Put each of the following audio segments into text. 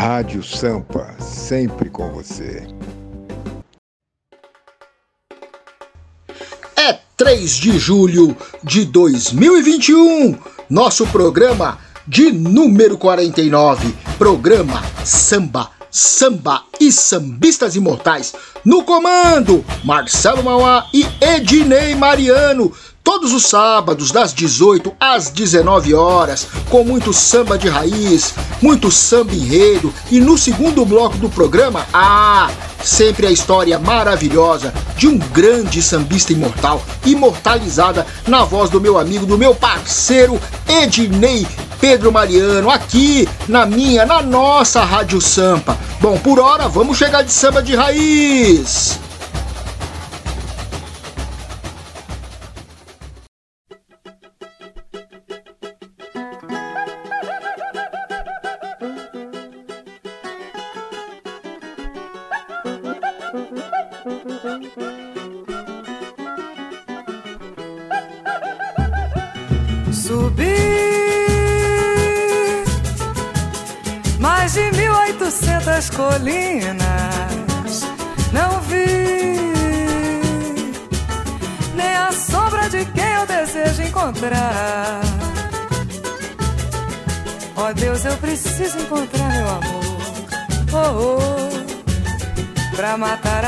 Rádio Sampa, sempre com você. É 3 de julho de 2021, nosso programa de número 49, programa Samba, Samba e Sambistas Imortais. No comando, Marcelo Mauá e Ednei Mariano todos os sábados, das 18 às 19 horas, com muito samba de raiz, muito samba enredo e no segundo bloco do programa, ah, sempre a história maravilhosa de um grande sambista imortal, imortalizada na voz do meu amigo, do meu parceiro Ednei Pedro Mariano, aqui na minha, na nossa Rádio Sampa. Bom, por hora, vamos chegar de samba de raiz.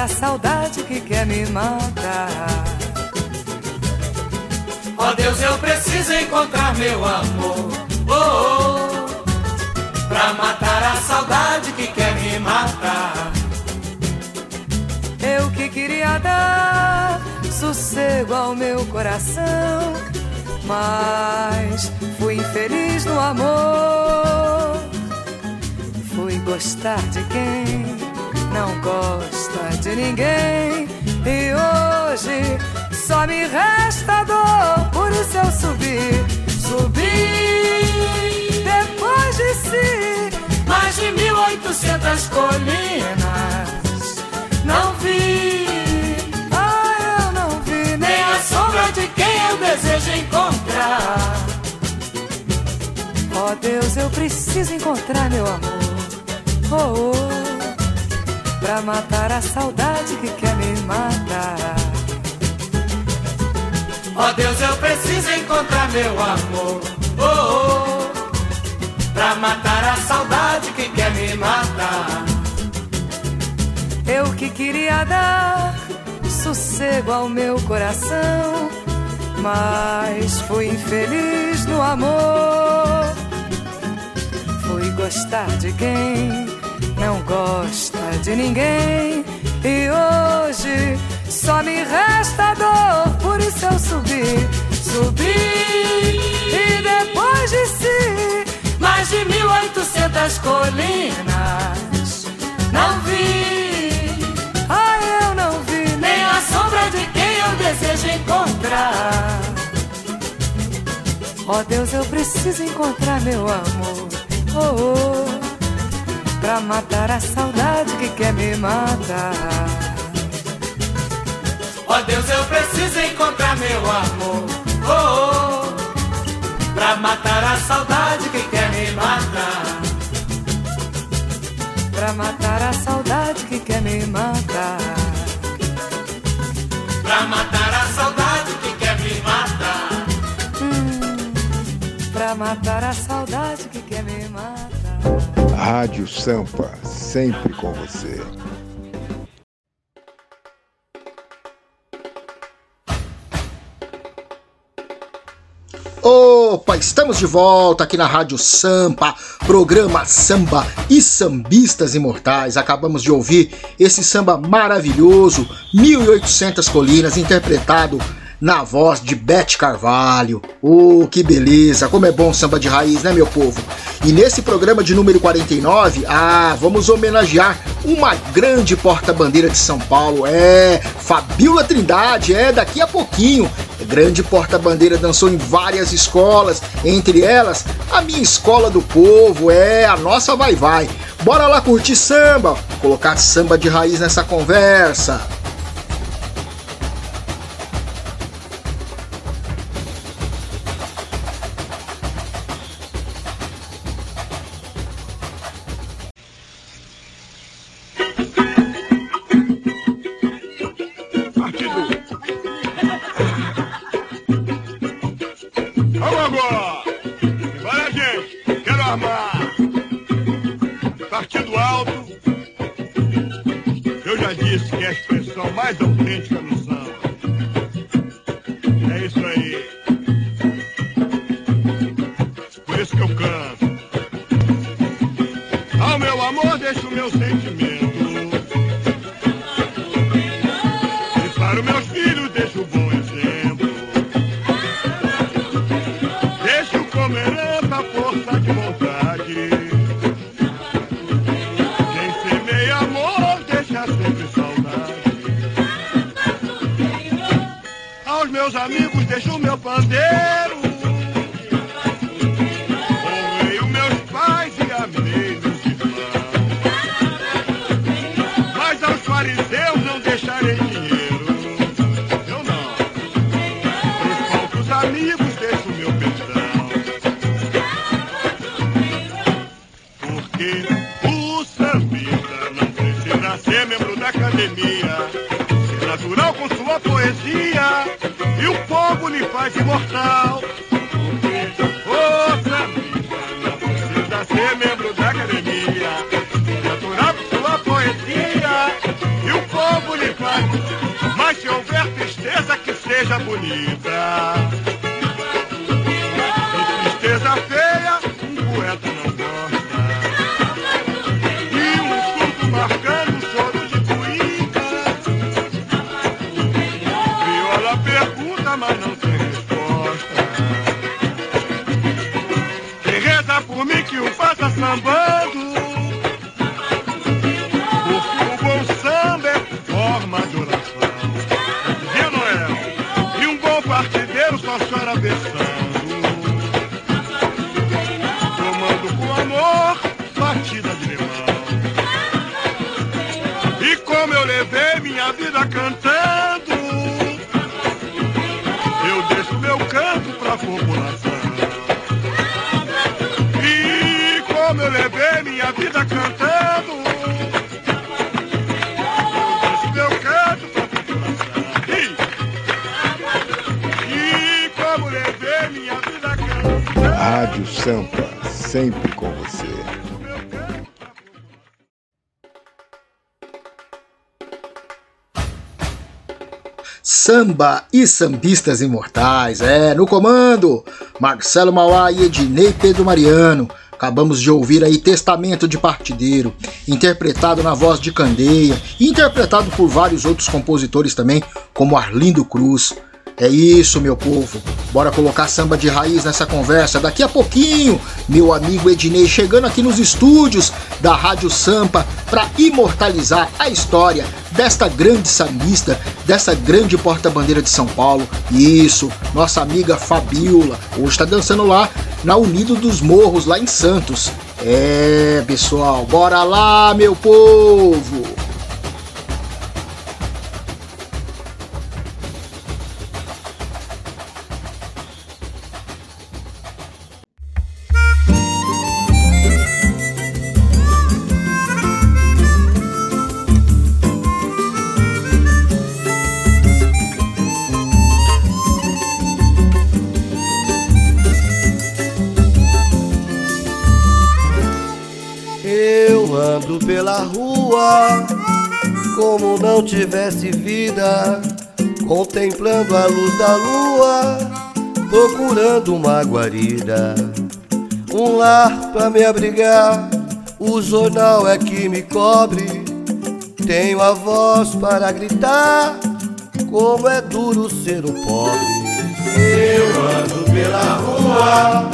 A saudade que quer me matar. Ó oh, Deus, eu preciso encontrar meu amor. Oh, oh pra matar a saudade que quer me matar. Eu que queria dar sossego ao meu coração, mas fui infeliz no amor. Fui gostar de quem não gosta de ninguém, e hoje só me resta dor. Por isso eu subi, subi depois de si, mais de mil oitocentas colinas. Não vi, ah, eu não vi nem a sombra de quem eu desejo encontrar. Oh Deus, eu preciso encontrar meu amor. Oh, oh, pra matar a saudade que quer me matar. Oh Deus, eu preciso encontrar meu amor. Oh, oh pra matar a saudade que quer me matar. Eu que queria dar sossego ao meu coração, mas fui infeliz no amor. Fui gostar de quem não gosta de ninguém, e hoje só me resta dor, por isso eu subi, subi e depois de si mais de mil oitocentas colinas. Não vi, ah, eu não vi nem a sombra de quem eu desejo encontrar. Oh Deus, eu preciso encontrar meu amor. Oh, oh, pra matar a saudade que quer me matar. Oh Deus, eu preciso encontrar meu amor. Oh, oh pra matar a saudade que quer me matar. Pra matar a saudade que quer me matar. Pra matar a saudade que quer me matar. Hum, pra matar a saudade que quer me matar. Rádio Sampa, sempre com você. Opa, estamos de volta aqui na Rádio Sampa, programa Samba e Sambistas Imortais. Acabamos de ouvir esse samba maravilhoso, 1800 Colinas, interpretado na voz de Bete Carvalho. Oh, que beleza! Como é bom samba de raiz, né, meu povo? E nesse programa de número 49, ah, vamos homenagear uma grande porta-bandeira de São Paulo, é Fabiola Trindade, é daqui a pouquinho. Grande porta-bandeira dançou em várias escolas, entre elas a minha escola do povo, é a nossa vai vai. Bora lá curtir samba, colocar samba de raiz nessa conversa. Deixo meu pandeiro. Honrei os meus pais e amei meus irmãos. Mas aos fariseus não deixarei dinheiro. Eu não. Pros falsos amigos deixo meu perdão. Porque o sambista não precisa ser membro da academia. É natural com sua poesia e o povo lhe faz imortal. Porque o sambista não precisa ser membro da academia. Natural sua poesia e o povo lhe faz. Mas se houver tristeza, que seja bonita. Sambando. Porque o bom samba é forma de oração. Dizia Noel. E um bom partideiro só chora versando. Tomando com amor batida de limão. E como eu levei minha vida cantando, eu deixo meu canto pra população. Minha vida cantando, meu canto pra população. E, e como levei minha vida cantando. Rádio Sampa, sempre com você. Samba e sambistas imortais, é, no comando, Marcelo Mauá e Ednei Pedro Mariano. Acabamos de ouvir aí Testamento de Partideiro, interpretado na voz de Candeia, interpretado por vários outros compositores também, como Arlindo Cruz. É isso, meu povo. Bora colocar samba de raiz nessa conversa. Daqui a pouquinho, meu amigo Ednei chegando aqui nos estúdios da Rádio Sampa para imortalizar a história desta grande sambista, dessa grande porta-bandeira de São Paulo. Isso, nossa amiga Fabiola, hoje está dançando lá na Unido dos Morros, lá em Santos. É, pessoal, bora lá, meu povo! Como não tivesse vida, contemplando a luz da lua, procurando uma guarida, um lar pra me abrigar. O jornal é que me cobre, tenho a voz para gritar, como é duro ser um pobre. Eu ando pela rua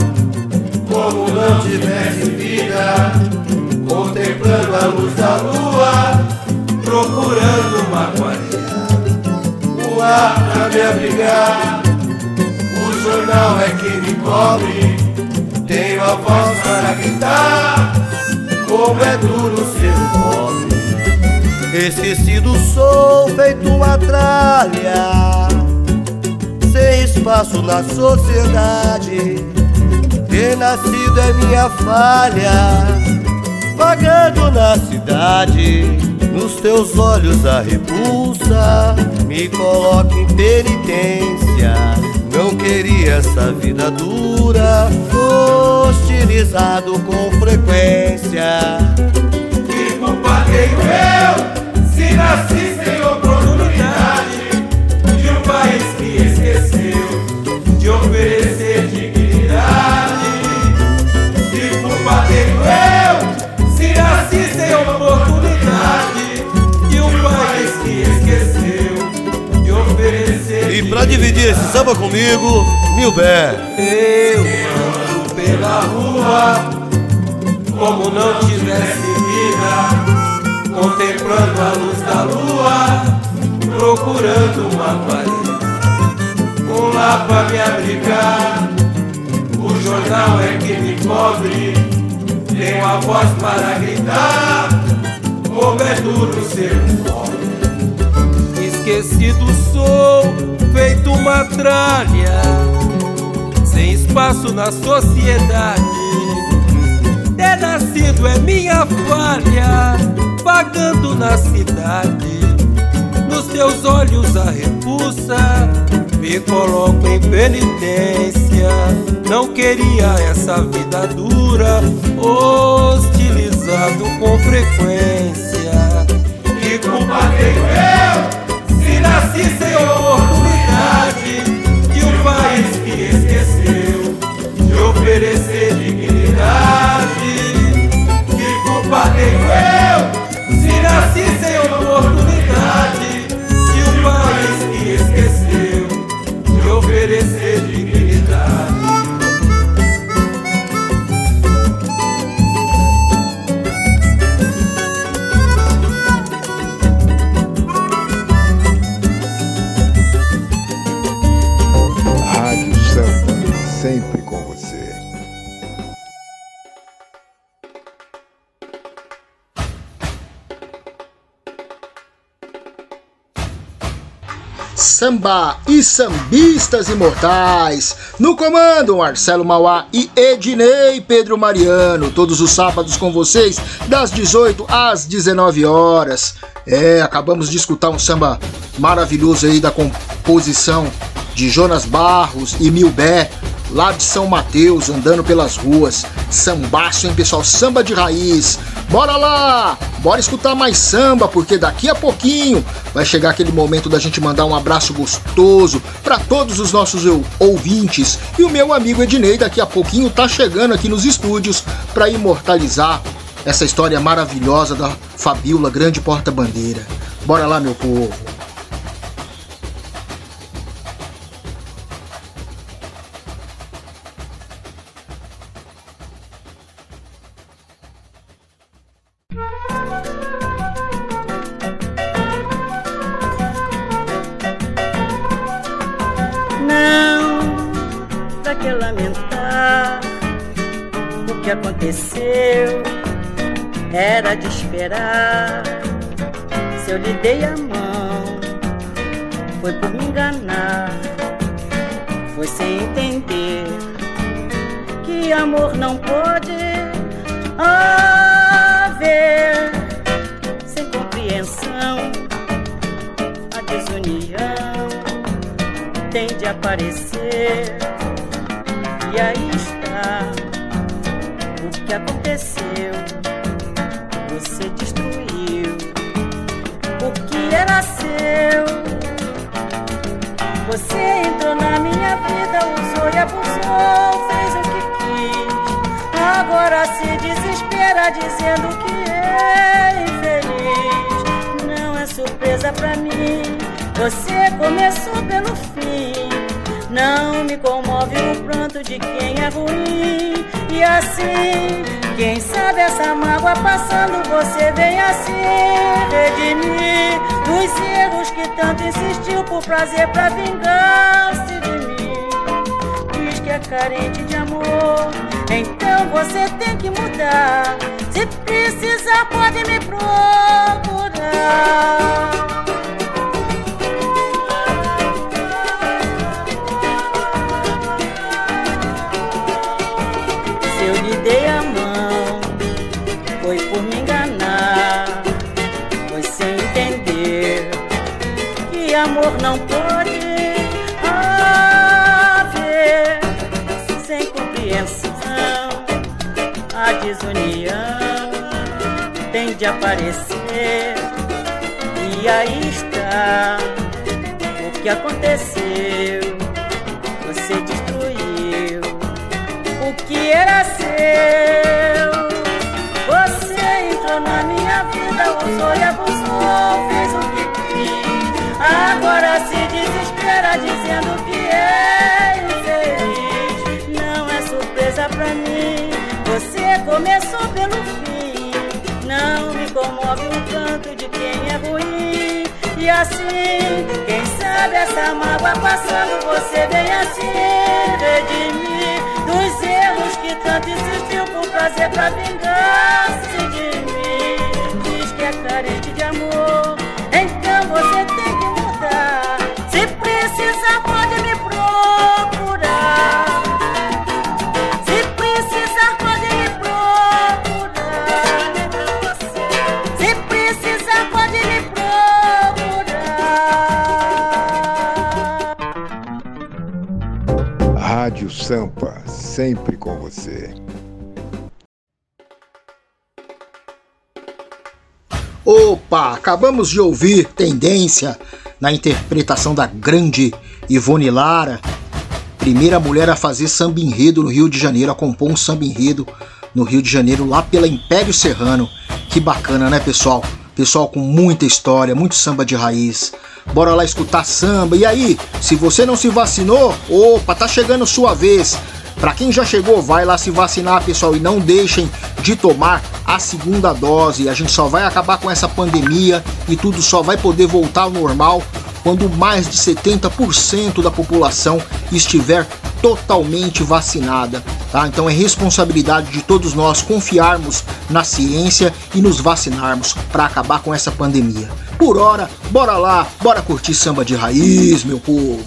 como não tivesse vida, contemplando a luz me abrigar. O jornal é que me cobre, tenho a voz para gritar, como é duro ser pobre. Esquecido sou, feito uma tralha, sem espaço na sociedade. Ter nascido é minha falha, vagando na cidade. Nos teus olhos a repulsa me coloca em penitência. Não queria essa vida dura, hostilizado com frequência. Que culpa tenho eu se nasci? Samba comigo, Milber. Eu ando pela rua como não tivesse vida, contemplando a luz da lua, procurando uma guarida, um lá pra me abrigar. O jornal é que me cobre, tenho a voz para gritar, como é duro ser pobre. Esquecido sou, feito uma tralha, sem espaço na sociedade. Ter nascido é minha falha, vagando na cidade. Nos teus olhos a repulsa, me coloco em penitência. Não queria essa vida dura, hostilizado com frequência. Que culpa tenho eu? Se nasci sem oportunidade tenho eu? Se nasci sem oportunidade Samba e sambistas imortais. No comando, Marcelo Mauá e Ednei Pedro Mariano. Todos os sábados com vocês, das 18 às 19 horas. É, acabamos de escutar um samba maravilhoso aí da composição de Jonas Barros e Milbé, lá de São Mateus, andando pelas ruas. Sambaço, hein, pessoal? Samba de raiz. Bora lá! Bora escutar mais samba, porque daqui a pouquinho vai chegar aquele momento da gente mandar um abraço gostoso para todos os nossos ouvintes. E o meu amigo Ednei daqui a pouquinho tá chegando aqui nos estúdios para imortalizar essa história maravilhosa da Fabiola Grande Porta-Bandeira. Bora lá, meu povo. Que aconteceu? Era de esperar. Se eu lhe dei a mão, foi por me enganar, foi sem entender que amor não pode haver sem compreensão. A desunião tem de aparecer. E aí fez o que quis. Agora se desespera dizendo que é infeliz. Não é surpresa pra mim. Você começou pelo fim. Não me comove o pranto de quem é ruim. E assim, quem sabe essa mágoa passando, você vem assim redimir dos erros que tanto insistiu por prazer pra vingar-se de carente de amor, então você tem que mudar. Se precisar, pode me procurar. Se eu lhe dei a mão, foi por me enganar, foi sem entender que amor não pode de aparecer, e aí está o que aconteceu. Assim, quem sabe essa mágoa passando, você vem assim. Redimir dos erros que tanto insistiu por trazer pra vingança sempre com você. Opa, acabamos de ouvir Tendência na interpretação da grande Ivone Lara, primeira mulher a fazer samba enredo no Rio de Janeiro, a compor um samba enredo no Rio de Janeiro, lá pela Império Serrano. Que bacana, né, pessoal? Pessoal com muita história, muito samba de raiz. Bora lá escutar samba. E aí, se você não se vacinou, opa, tá chegando sua vez. Para quem já chegou, vai lá se vacinar, pessoal, e não deixem de tomar a segunda dose. A gente só vai acabar com essa pandemia e tudo só vai poder voltar ao normal quando mais de 70% da população estiver totalmente vacinada, tá? Então é responsabilidade de todos nós confiarmos na ciência e nos vacinarmos para acabar com essa pandemia. Por hora, bora lá, bora curtir samba de raiz, meu povo.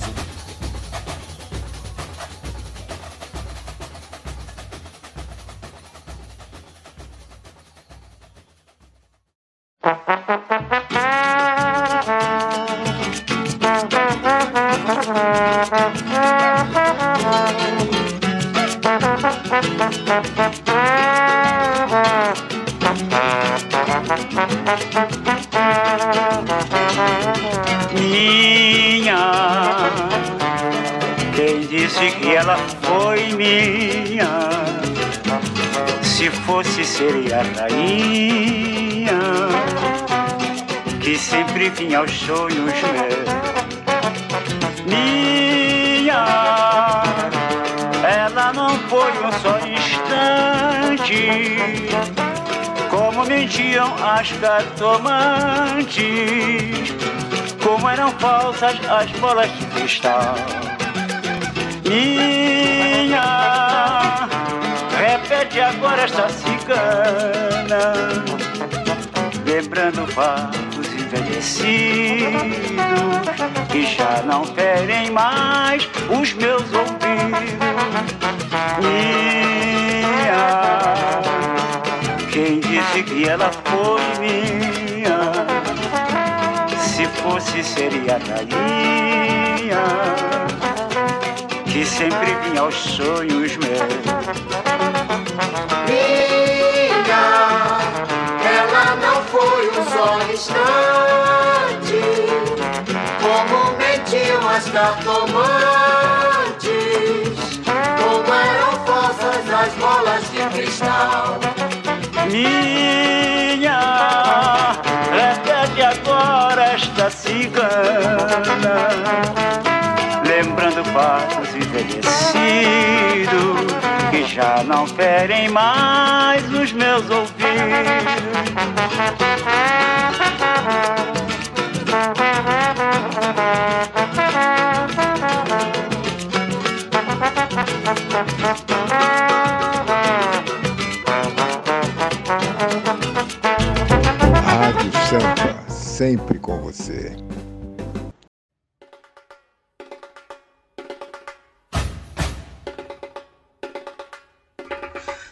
Aos sonhos meus. Minha, ela não foi um só instante como mentiam as cartomantes, como eram falsas as bolas de cristal. Minha, repete agora esta cigana, lembrando fatos envelhecidos que já não ferem mais os meus ouvidos. Minha, quem disse que ela foi minha? Se fosse, seria a rainha que sempre vinha aos sonhos meus. Cartomantes, como eram falsas as bolas de cristal. Minha, repete agora esta cigana, lembrando fatos envelhecidos que já não ferem mais os meus Rádio com você.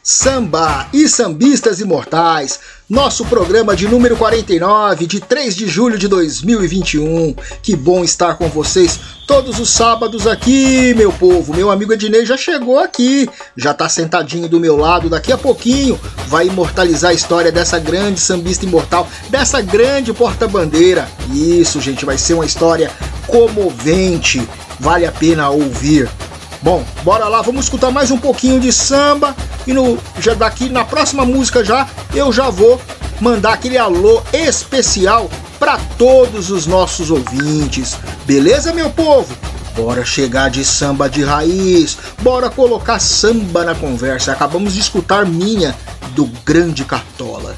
Samba e sambistas imortais, nosso programa de número 49, de 3 de julho de 2021. Que bom estar com vocês todos os sábados aqui, meu povo. Meu amigo Ednei já chegou aqui, já tá sentadinho do meu lado. Daqui a pouquinho vai imortalizar a história dessa grande sambista imortal, dessa grande porta-bandeira. Isso, gente, vai ser uma história comovente. Vale a pena ouvir. Bom, bora lá, vamos escutar mais um pouquinho de samba e no já daqui na próxima música já eu já vou mandar aquele alô especial para todos os nossos ouvintes. Beleza, meu povo? Bora chegar de samba de raiz, bora colocar samba na conversa. Acabamos de escutar minha do Grande Cartola.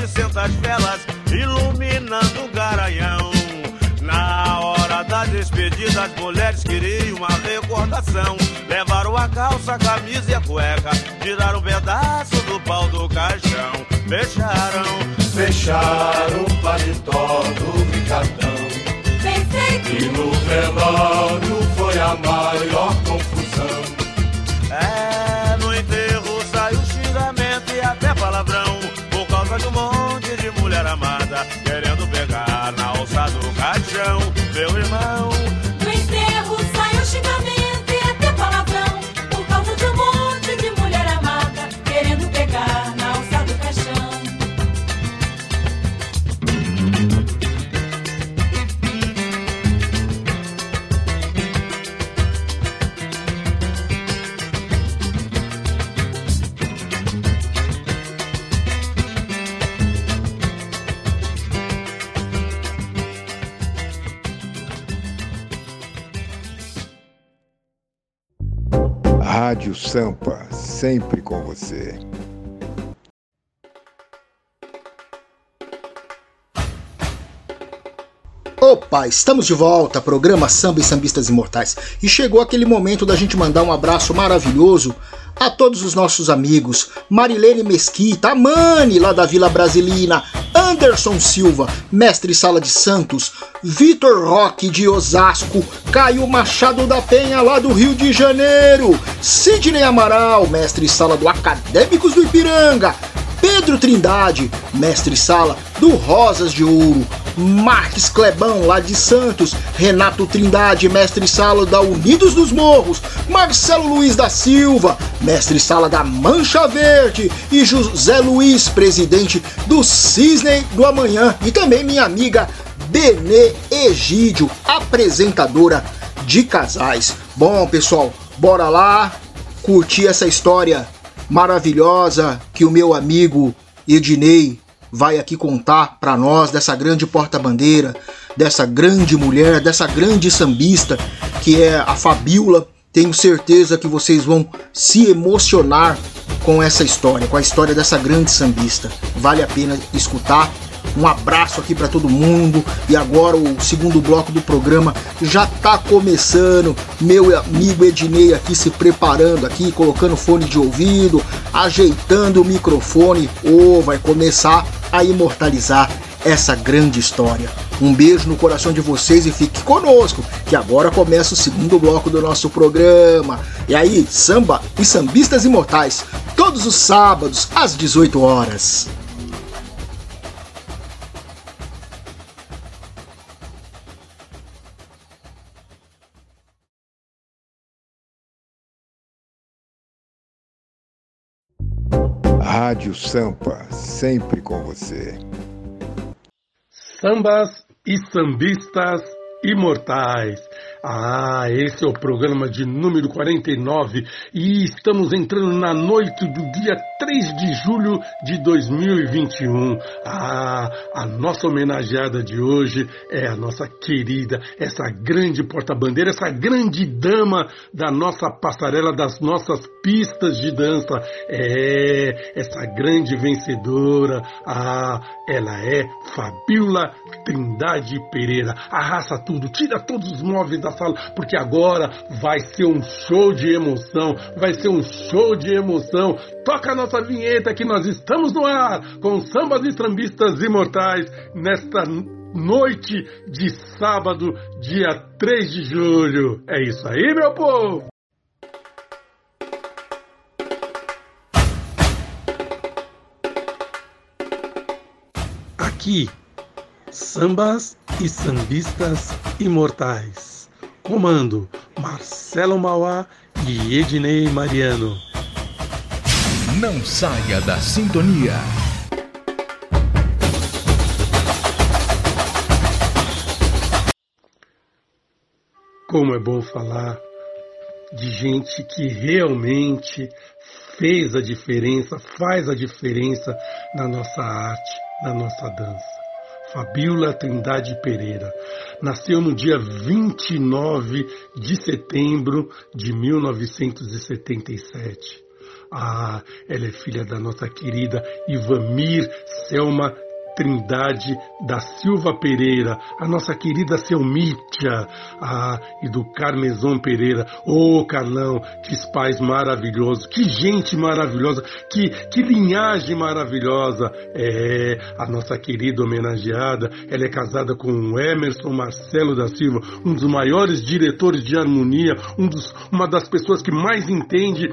setecentas velas iluminando o garanhão. Na hora da despedida, as mulheres queriam uma recordação. Levaram a calça, a camisa e a cueca, tiraram um pedaço do pau do caixão. Fecharam, fecharam o paletó do bicadão. E no velório foi amar Sampa, sempre com você. Opa, estamos de volta, programa Samba e Sambistas Imortais. E chegou aquele momento da gente mandar um abraço maravilhoso a todos os nossos amigos. Marilene Mesquita, a Mani, lá da Vila Brasilina, Anderson Silva, mestre sala de Santos, Vitor Roque de Osasco, Caio Machado da Penha lá do Rio de Janeiro, Sidney Amaral, mestre sala do Acadêmicos do Ipiranga, Pedro Trindade, mestre sala do Rosas de Ouro, Marques Clebão, lá de Santos, Renato Trindade, mestre sala da Unidos dos Morros, Marcelo Luiz da Silva, mestre sala da Mancha Verde. E José Luiz, presidente do Cisne do Amanhã, e também minha amiga Denê Egídio, apresentadora de casais. Bom, pessoal, bora lá curtir essa história maravilhosa que o meu amigo Ednei vai aqui contar para nós dessa grande porta-bandeira, dessa grande mulher, dessa grande sambista que é a Fabiola. Tenho certeza que vocês vão se emocionar com essa história, com a história dessa grande sambista. Vale a pena escutar. Um abraço aqui para todo mundo. E agora o segundo bloco do programa já tá começando. Meu amigo Ednei aqui se preparando aqui, colocando fone de ouvido, ajeitando o microfone. Ou oh, vai começar a imortalizar essa grande história. Um beijo no coração de vocês e fique conosco, que agora começa o segundo bloco do nosso programa. E aí, samba e sambistas imortais, todos os sábados às 18 horas. Rádio Sampa, sempre com você. Sambas e sambistas imortais. Ah, esse é o programa de número 49 e estamos entrando na noite do dia 3 de julho de 2021. Ah, a nossa homenageada de hoje é a nossa querida, essa grande porta-bandeira, essa grande dama da nossa passarela, das nossas pistas de dança. É, essa grande vencedora. Ah, ela é Fabiola Trindade Pereira. Arrasa tudo, tira todos os móveis da sala, porque agora vai ser um show de emoção, vai ser um show de emoção. Toca a nossa vinheta que nós estamos no ar com sambas e trambistas imortais nesta noite de sábado, dia 3 de julho. É isso aí, meu povo! Aqui, sambas e sambistas imortais. Comando Marcelo Mauá e Ednei Mariano. Não saia da sintonia. Como é bom falar de gente que realmente fez a diferença, faz a diferença na nossa arte, na nossa dança. Fabiola Trindade Pereira. Nasceu no dia 29 de setembro de 1977. Ah, ela é filha da nossa querida Ivamir Selma Trindade da Silva Pereira, a nossa querida Selmítia, ah, e do Carmezon Pereira. Ô oh, Carlão, que pais maravilhosos, que gente maravilhosa, que, que linhagem maravilhosa. É, a nossa querida homenageada, ela é casada com Emerson Marcelo da Silva, um dos maiores diretores de harmonia, um dos, uma das pessoas que mais entende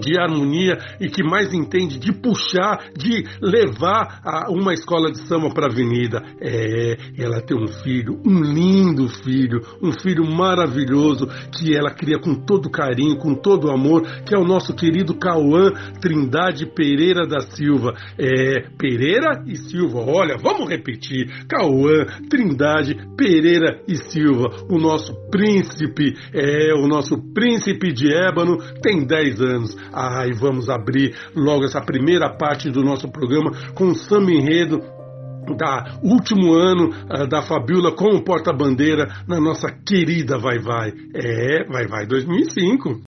de harmonia e que mais entende de puxar, de levar a, uma escola de samba para a avenida. É, ela tem um filho, um lindo filho, um filho maravilhoso que ela cria com todo carinho, com todo amor, que é o nosso querido Cauã Trindade Pereira da Silva. É, Pereira e Silva, olha, vamos repetir. Cauã Trindade Pereira e Silva, o nosso príncipe, é o nosso príncipe de ébano, tem 10 anos. E vamos abrir logo essa primeira parte do nosso programa com o samba enredo da último ano uh, da Fabiola como porta-bandeira na nossa querida Vai Vai. É, Vai Vai 2005.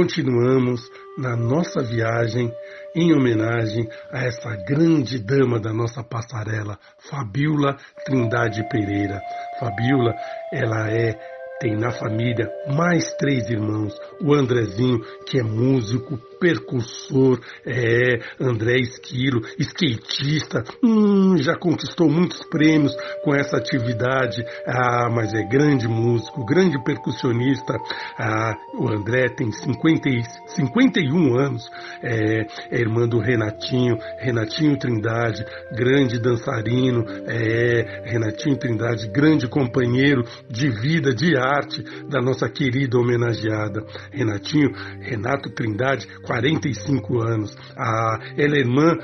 Continuamos na nossa viagem em homenagem a essa grande dama da nossa passarela, Fabiola Trindade Pereira. Fabiola, ela é tem na família mais três irmãos. O Andrezinho, que é músico, percussor, é André Esquilo, skatista, hum, já conquistou muitos prêmios com essa atividade, ah, mas é grande músico, grande percussionista. Ah, o André tem 50, e- 51 anos, é, é irmã do Renatinho, Renatinho Trindade, grande dançarino, é, Renatinho Trindade, grande companheiro de vida, de arte da nossa querida homenageada. Renatinho, Renato Trindade, 45 anos. É irmã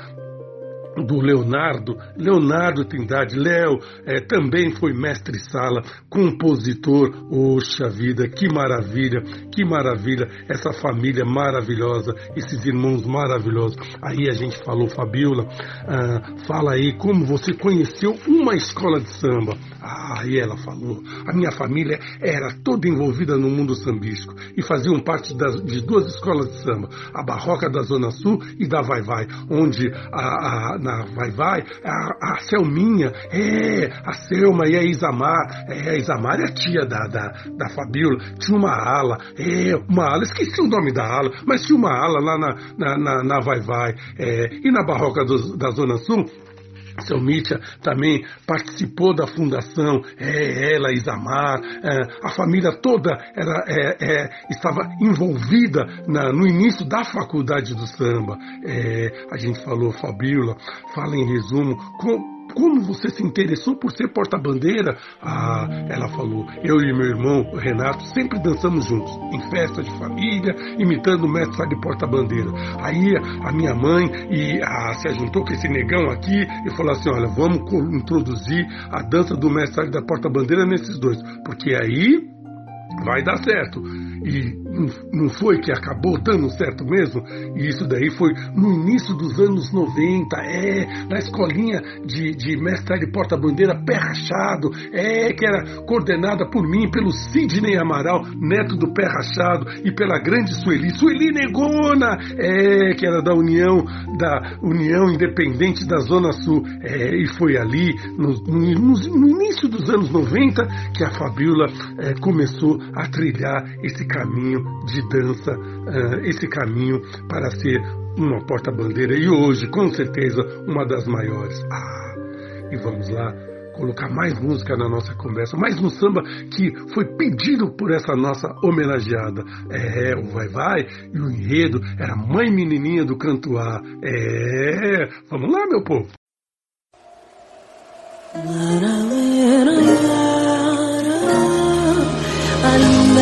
do Leonardo, Leonardo Trindade, Léo eh, também foi mestre sala, compositor, oxa vida, que maravilha, que maravilha, essa família maravilhosa, esses irmãos maravilhosos. Aí a gente falou, Fabiola, ah, fala aí como você conheceu uma escola de samba. Ah, e ela falou, a minha família era toda envolvida no mundo sambístico e faziam parte das, de duas escolas de samba, a Barroca da Zona Sul e da Vai Vai, onde a, a- na Vai Vai, a, a Selminha, é, a Selma e a Isamar, é, a Isamar é a tia da, da, da Fabiola, tinha uma ala, é, uma ala, esqueci o nome da ala, mas tinha uma ala lá na, na, na, na Vai Vai, é, e na Barroca do- da Zona Sul, seu Mítia também participou da fundação, é, ela, Isamar, é, a família toda era, é, é, estava envolvida na- no início da faculdade do samba. É, a gente falou, Fabiola, fala em resumo, com- como você se interessou por ser porta-bandeira? Ah, ela falou, eu e meu irmão Renato sempre dançamos juntos, em festa de família, imitando o mestre de porta-bandeira. Aí a minha mãe e a, se juntou com esse negão aqui e falou assim: olha, vamos introduzir a dança do mestre da porta-bandeira nesses dois, porque aí vai dar certo. E não foi que acabou dando certo mesmo? E isso daí foi no início dos anos 90, é, na escolinha de, de mestre de porta-bandeira, pé rachado, é, que era coordenada por mim, pelo Sidney Amaral, neto do pé rachado, e pela grande Sueli, Sueli Negona, é, que era da União, da União Independente da Zona Sul, é, e foi ali, no, no, no, início dos anos 90, que a Fabiola é, começou a trilhar esse caminho de dança, uh, esse caminho para ser uma porta-bandeira e hoje, com certeza, uma das maiores. Ah, e vamos lá colocar mais música na nossa conversa, mais um samba que foi pedido por essa nossa homenageada. É, o Vai Vai e o enredo era Mãe Menininha do Cantuá. É, vamos lá, meu povo. A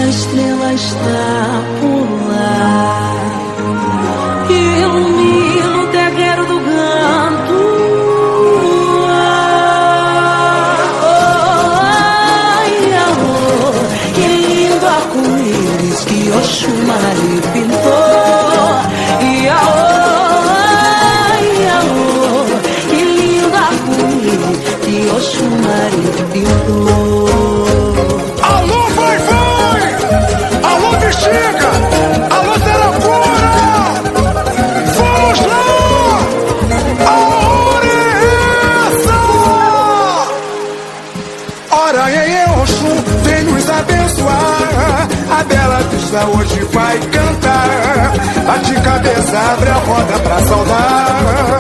estrela está por lá hoje vai cantar. Bate cabeça, abre a roda pra saudar.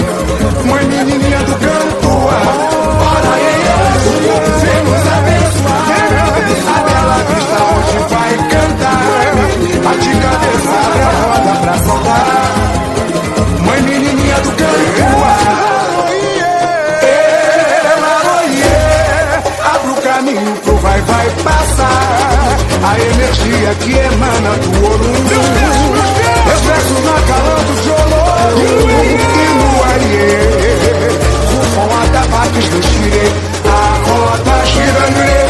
Mãe menininha do canto, ora eu, vem nos abençoar. A bela vista hoje vai cantar. Bate cabeça, abre a roda pra saudar. Mãe menininha do canto, abre o caminho pro vai, vai passar a energia que emana do ouro. Reflexos na calando de olor e no aie. Rufam atabaques do xirê, a roda girando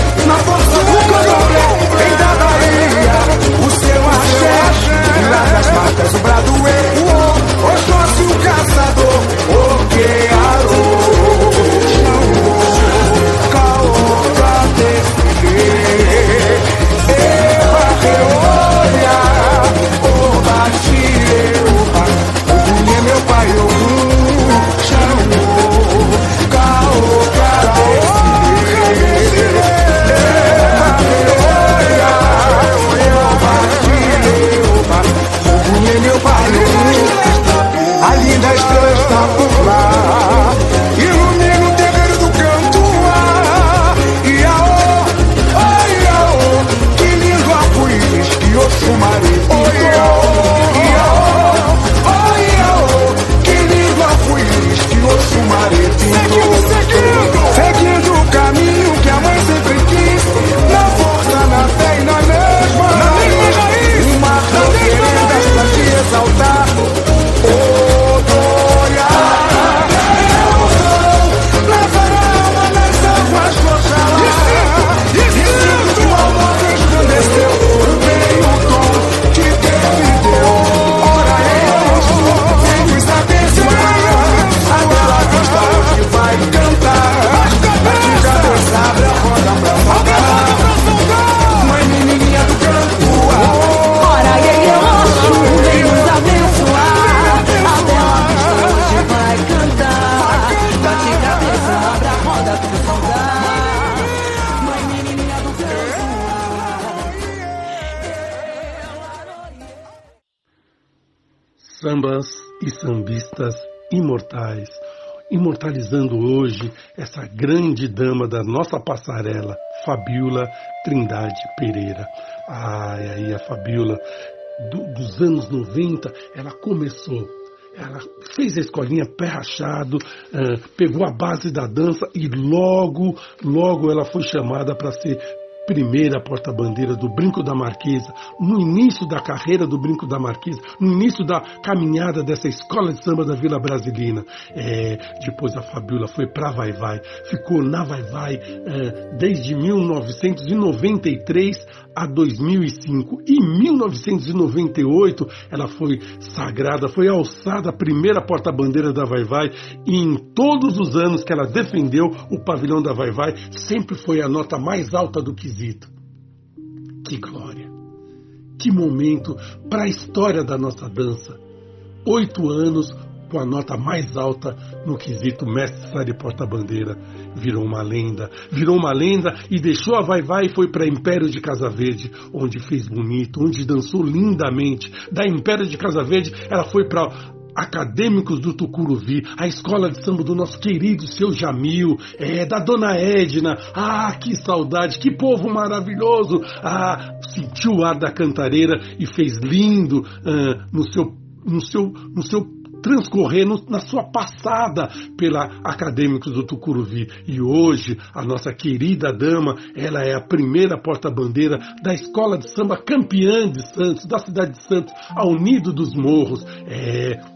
imortalizando hoje essa grande dama da nossa passarela, Fabiola Trindade Pereira. Ai, aí a Fabiola, do, dos anos 90, ela começou ela fez a escolinha pé rachado, uh, pegou a base da dança e logo, logo ela foi chamada para ser primeira porta-bandeira do Brinco da Marquesa, no início da carreira do Brinco da Marquesa, no início da caminhada dessa escola de samba da Vila Brasilina. É, depois a Fabiola foi para Vai Vai, ficou na Vai Vai é, desde 1993 a 2005. Em 1998 ela foi sagrada, foi alçada a primeira porta-bandeira da Vai Vai e em todos os anos que ela defendeu o pavilhão da Vai Vai sempre foi a nota mais alta do quesito. Que glória! Que momento para a história da nossa dança. Oito anos com a nota mais alta no quesito mestre de porta-bandeira. Virou uma lenda, virou uma lenda e deixou a Vai Vai e foi para Império de Casa Verde, onde fez bonito, onde dançou lindamente. Da Império de Casa Verde, ela foi para acadêmicos do Tucuruvi, a escola de samba do nosso querido seu Jamil, é, da dona Edna. Ah, que saudade, que povo maravilhoso! Ah, sentiu o ar da cantareira e fez lindo ah, no seu no seu, no seu transcorrer no, na sua passada pela Acadêmicos do Tucuruvi. E hoje, a nossa querida dama, ela é a primeira porta-bandeira da Escola de Samba campeã de Santos, da cidade de Santos, ao Nido dos Morros. É,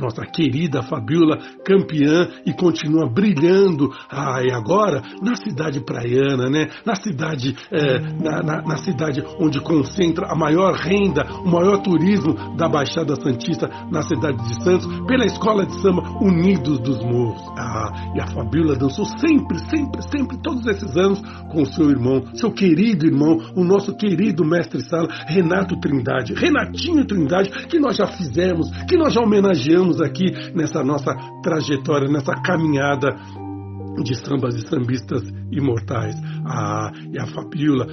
nossa querida Fabiola, campeã e continua brilhando. Ah, e agora na cidade praiana, né? Na cidade, é, na, na, na, cidade onde concentra a maior renda, o maior turismo da Baixada Santista, na cidade de Santos, pela escola de samba Unidos dos Morros. Ah, e a Fabiola dançou sempre, sempre, sempre, todos esses anos com seu irmão, seu querido irmão, o nosso querido mestre sala, Renato Trindade, Renatinho Trindade, que nós já fizemos, que nós já homenageamos estamos aqui nessa nossa trajetória, nessa caminhada de sambas e sambistas imortais. E a Fabiola,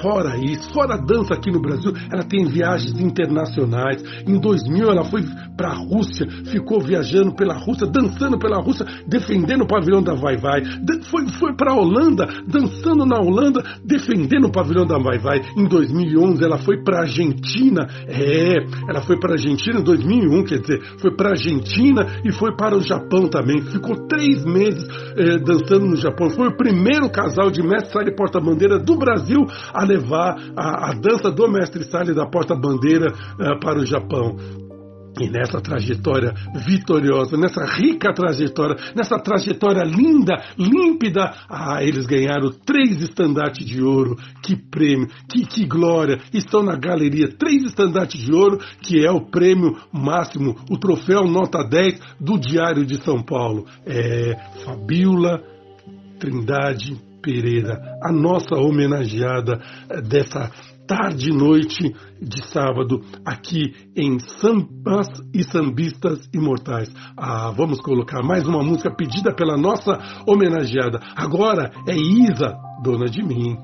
fora isso, fora a dança aqui no Brasil, ela tem viagens internacionais. Em 2000 ela foi para a Rússia, ficou viajando pela Rússia, dançando pela Rússia, defendendo o pavilhão da Vai Vai. Foi foi para a Holanda, dançando na Holanda, defendendo o pavilhão da Vai Vai. Em 2011 ela foi para a Argentina, é, ela foi para a Argentina em 2001, quer dizer, foi para a Argentina e foi para o Japão também. Ficou três meses é, dançando no Japão. Foi o primeiro casal de mestre Sale porta-bandeira do Brasil a levar a, a dança do mestre Sale da porta-bandeira uh, para o Japão. E nessa trajetória vitoriosa, nessa rica trajetória, nessa trajetória linda, límpida, ah, eles ganharam três estandartes de ouro. Que prêmio, que, que glória! Estão na galeria três estandartes de ouro, que é o prêmio máximo, o troféu nota 10 do Diário de São Paulo. É Fabiola Trindade Pereira, a nossa homenageada dessa tarde e noite de sábado aqui em Sambas e Sambistas Imortais. Ah, vamos colocar mais uma música pedida pela nossa homenageada. Agora é Isa, dona de mim.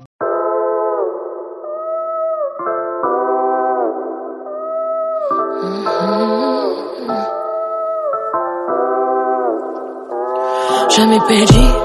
Já me perdi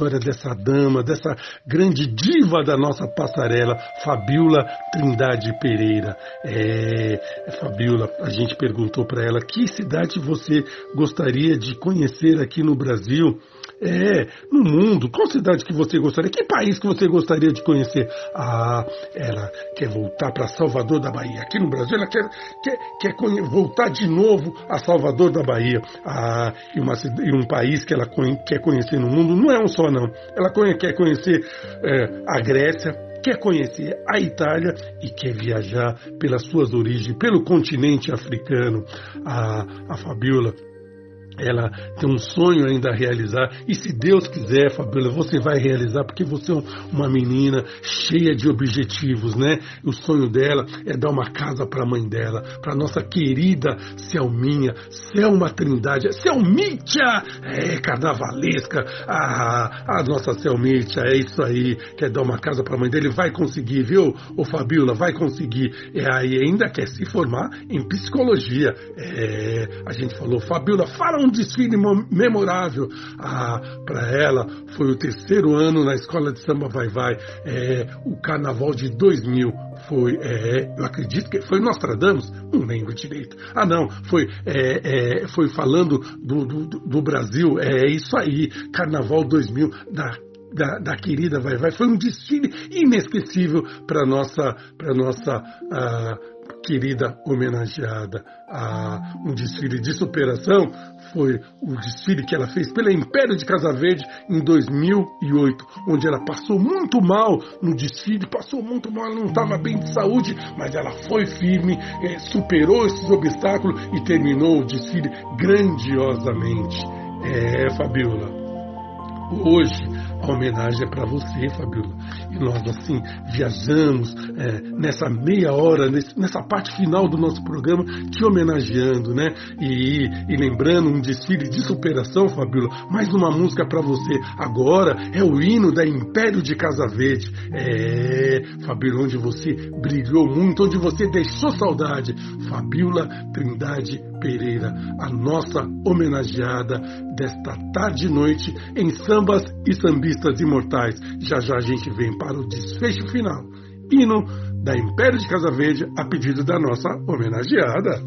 História dessa dama, dessa grande diva da nossa passarela, Fabiola Trindade Pereira. É, Fabiola, a gente perguntou para ela que cidade você gostaria de conhecer aqui no Brasil. É, no mundo, qual cidade que você gostaria? Que país que você gostaria de conhecer? Ah, ela quer voltar para Salvador da Bahia. Aqui no Brasil, ela quer, quer, quer voltar de novo a Salvador da Bahia. Ah, e, uma, e um país que ela quer conhecer no mundo não é um só, não. Ela quer conhecer é, a Grécia, quer conhecer a Itália e quer viajar pelas suas origens, pelo continente africano. A, a Fabiola ela tem um sonho ainda a realizar e se Deus quiser, Fabiola, você vai realizar porque você é um- uma menina cheia de objetivos, né? O sonho dela é dar uma casa para a mãe dela, para nossa querida Selminha, Selma Trindade, Selmítia, é carnavalesca, a, a nossa Selmítia, é isso aí, quer dar uma casa para a mãe dele, vai conseguir, viu? Ô Fabiola, vai conseguir. E aí ainda quer se formar em psicologia. É, a gente falou, Fabiola, fala um desfile mo- memorável. Ah, para ela foi o terceiro ano na escola de samba Vai Vai, é, o carnaval de 2000 foi, é, eu acredito que foi Nostradamus, não lembro direito. Ah, não, foi, é, é, foi falando do, do, do Brasil, é isso aí, Carnaval 2000 da da, da querida Vai Vai. Foi um desfile inesquecível para nossa para nossa ah, querida homenageada. A um desfile de superação foi o desfile que ela fez pela Império de Casa Verde em 2008, onde ela passou muito mal no desfile, passou muito mal, não estava bem de saúde, mas ela foi firme, eh, superou esses obstáculos e terminou o desfile grandiosamente. É, Fabiola, hoje a homenagem é para você, Fabiola. E nós, assim, viajamos é, nessa meia hora, nesse, nessa parte final do nosso programa, te homenageando, né? E, e lembrando um desfile de superação, Fabiola. Mais uma música para você. Agora é o hino da Império de Casa Verde. É, Fabiola, onde você brilhou muito, onde você deixou saudade. Fabiola Trindade Pereira, a nossa homenageada desta tarde e noite em sambas e sambistas imortais. Já já a gente vem para o desfecho final. Hino da Império de Casa Verde a pedido da nossa homenageada.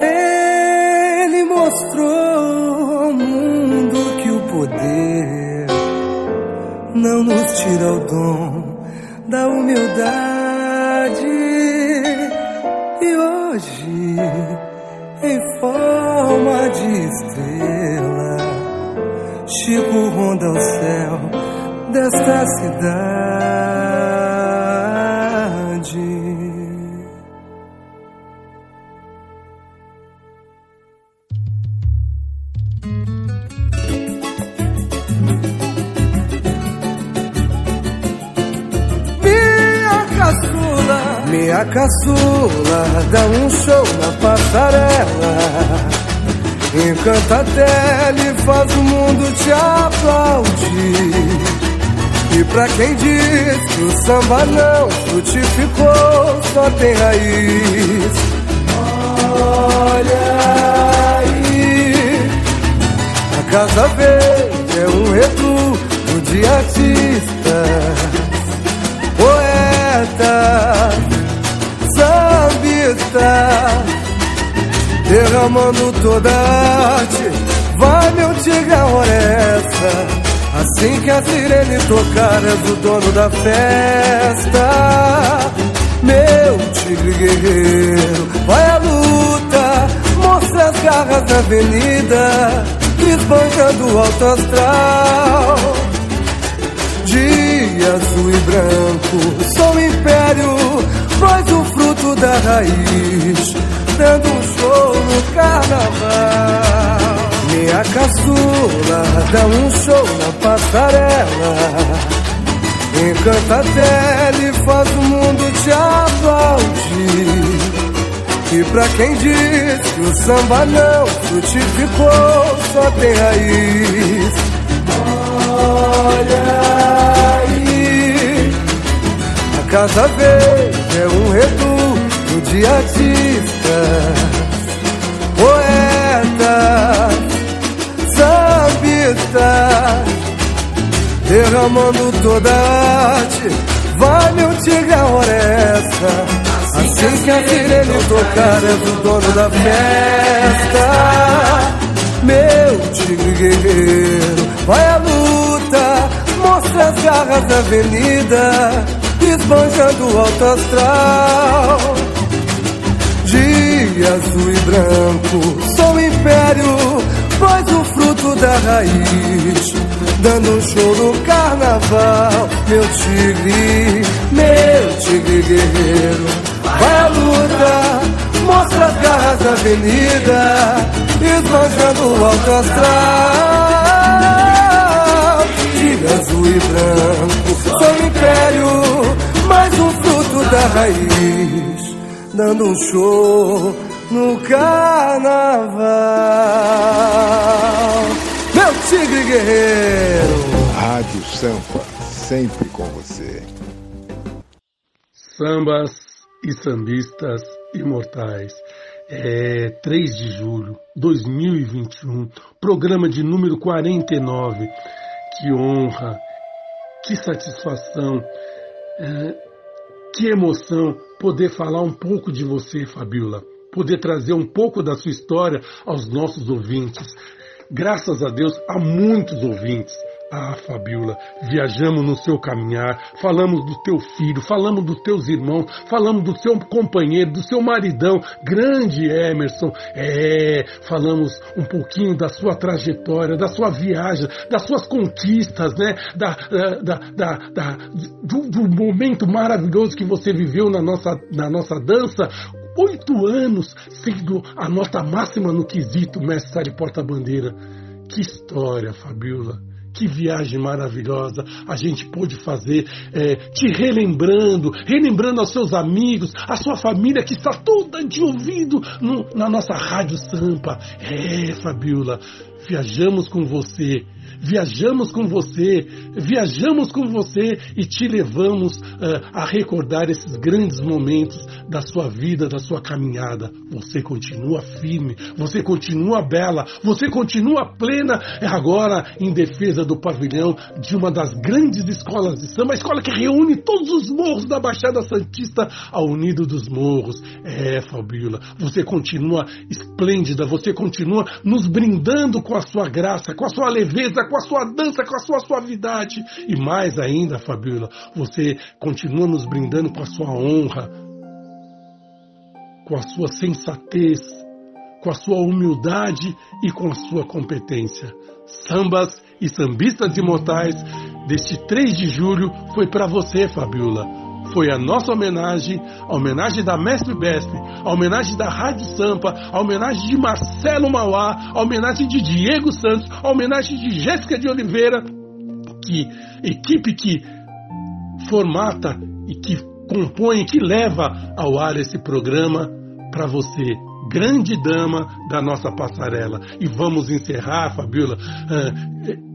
Ele mostrou ao mundo que o poder não nos tira o dom da humildade. Em forma de estrela, Chico ronda o céu desta cidade. Minha caçula, dá um show na passarela. Encanta a tele, faz o mundo te aplaudir. E pra quem diz que o samba não frutificou, só tem raiz. Olha aí, a Casa Verde é um reduto de artistas, poetas, derramando toda a arte. Vai, meu tigre, oresta. Assim que a sirene tocar, és o dono da festa. Meu tigre guerreiro, vai à luta. Mostra as garras da avenida, esbanjando o alto astral. De azul e branco, sou império, mas o fruto da raiz dando um show no carnaval. Minha caçula dá um show na passarela. Encanta a tele, faz o mundo te aplaudir. E pra quem diz que o samba não frutificou, só tem raiz. Olha aí, a Casa Verde é um de artistas, poetas, sambistas, derramando toda a arte. Vai, meu tigre, a oresta. Assim que a sirene tocar, és o dono da festa. Meu tigre guerreiro, vai à luta, mostra as garras da avenida, esbanjando o alto astral. De azul e branco, sou império, pois o fruto da raiz, dando um show no carnaval. Meu tigre, meu tigre guerreiro, vai à luta, mostra as garras da avenida, esbanjando o alto astral. De azul e branco, sou império, mais um fruto da raiz, dando um show no carnaval. Meu tigre guerreiro. Rádio Sampa, sempre com você. Sambas e sambistas imortais. É 3 de julho de 2021, programa de número 49. Que honra, que satisfação, é, que emoção poder falar um pouco de você, Fabiola, poder trazer um pouco da sua história aos nossos ouvintes. Graças a Deus, há muitos ouvintes. Ah, Fabiola, viajamos no seu caminhar, falamos do teu filho, falamos dos teus irmãos, falamos do seu companheiro, do seu maridão, grande Emerson. É, falamos um pouquinho da sua trajetória, da sua viagem, das suas conquistas, né? Da, da, da, da do, do momento maravilhoso que você viveu na nossa, na nossa dança oito anos sendo a nota máxima no quesito mestre porta-bandeira. Que história, Fabiola. Que viagem maravilhosa a gente pôde fazer, é, te relembrando, relembrando aos seus amigos, a sua família que está toda de ouvido no, na nossa Rádio Sampa. É, Fabiola, viajamos com você viajamos com você, viajamos com você e te levamos uh, a recordar esses grandes momentos da sua vida, da sua caminhada. Você continua firme, você continua bela, você continua plena, é agora em defesa do pavilhão de uma das grandes escolas de samba, a escola que reúne todos os morros da Baixada Santista ao Unido dos Morros. É, Fabiola, você continua esplêndida, você continua nos brindando com a sua graça, com a sua leveza, com a sua dança, com a sua suavidade. E mais ainda, Fabiola, você continua nos brindando com a sua honra, com a sua sensatez, com a sua humildade e com a sua competência. Sambas e sambistas imortais deste 3 de julho foi para você, Fabiola foi a nossa homenagem, a homenagem da Mestre Besp, a homenagem da Rádio Sampa, a homenagem de Marcelo Mauá, a homenagem de Diego Santos, a homenagem de Jéssica de Oliveira, que equipe que formata e que compõe, que leva ao ar esse programa para você, grande dama da nossa passarela. E vamos encerrar, Fabiola, uh,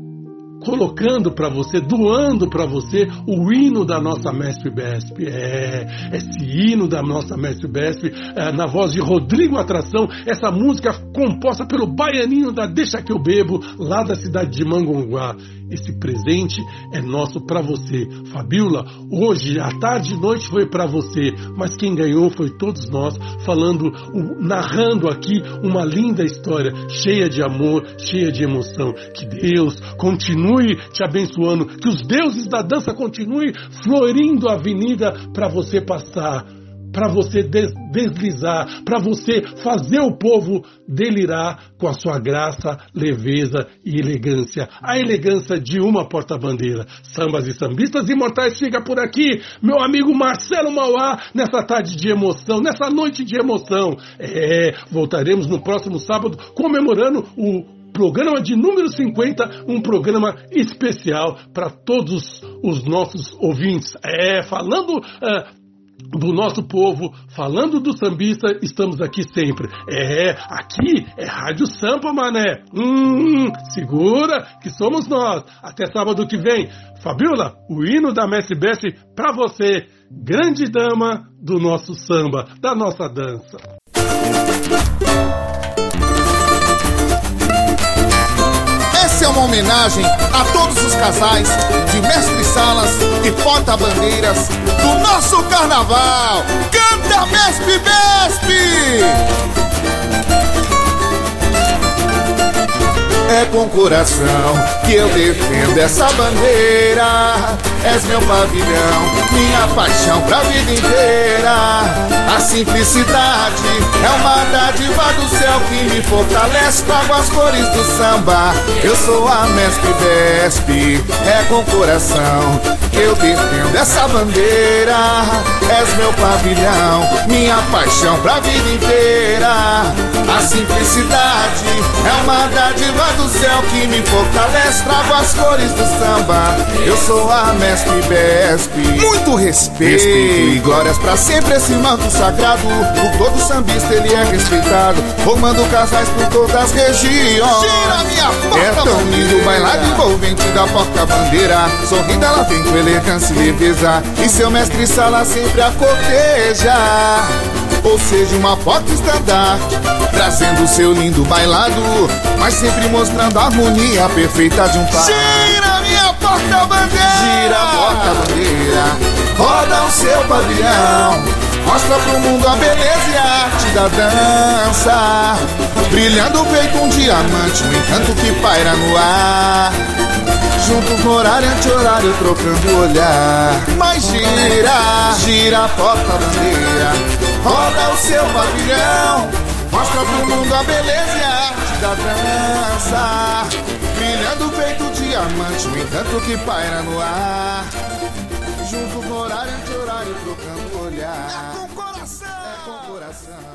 colocando para você, doando para você o hino da nossa Mestre Besp. É, esse hino da nossa Mestre Besp, é, na voz de Rodrigo Atração, essa música composta pelo baianinho da Deixa Que Eu Bebo, lá da cidade de Mangonguá. Esse presente é nosso para você. Fabiola, hoje, à tarde e noite foi para você, mas quem ganhou foi todos nós, falando, narrando aqui uma linda história, cheia de amor, cheia de emoção. Que Deus continue te abençoando, que os deuses da dança continuem florindo a avenida para você passar para você des deslizar, para você fazer o povo delirar com a sua graça, leveza e elegância. A elegância de uma porta-bandeira. Sambas e sambistas imortais fica por aqui, meu amigo Marcelo Mauá, nessa tarde de emoção, nessa noite de emoção. É, voltaremos no próximo sábado comemorando o programa de número 50, um programa especial para todos os nossos ouvintes. É, falando uh, do nosso povo, falando do sambista, estamos aqui sempre. É, aqui é Rádio Sampa, mané. Hum, segura que somos nós. Até sábado que vem. Fabiola, o hino da Mestre Best pra você, grande dama do nosso samba, da nossa dança. Essa é uma homenagem a todos os casais de mestre-salas e porta-bandeiras do nosso carnaval. Canta Besp Besp! É com coração que eu defendo essa bandeira. És meu pavilhão, minha paixão pra vida inteira. A simplicidade é uma dádiva do céu que me fortalece. Trago as cores do samba. Eu sou a Mestre Besp, é com coração que eu defendo essa bandeira. És meu pavilhão, minha paixão pra vida inteira. A simplicidade é uma dádiva do céu que me fortalece, trago as cores do samba. Eu sou a mestre Besp. Muito respeito. respeito e glórias pra sempre esse manto sagrado. Por todo sambista ele é respeitado, formando casais por todas as regiões. Gira minha porta É tão lindo o bailado envolvente da porta-bandeira. Sorrindo ela vem com elegância e leveza. E seu mestre sala sempre a corteja ou seja, uma porta-estandarte, trazendo seu lindo bailado, mas sempre mostrando a harmonia perfeita de um par. Gira minha porta-bandeira! Gira a porta-bandeira, roda o seu pavilhão, mostra pro mundo a beleza e a arte da dança, brilhando feito um diamante, um encanto que paira no ar. Juntos no horário anti-horário, trocando o olhar. Mas gira, gira a porta-bandeira, roda o seu pavilhão, mostra pro mundo a beleza e a arte da dança, brilhando feito diamante, o encanto que paira no ar. Juntos no horário anti-horário, trocando o olhar. É com coração. É com coração.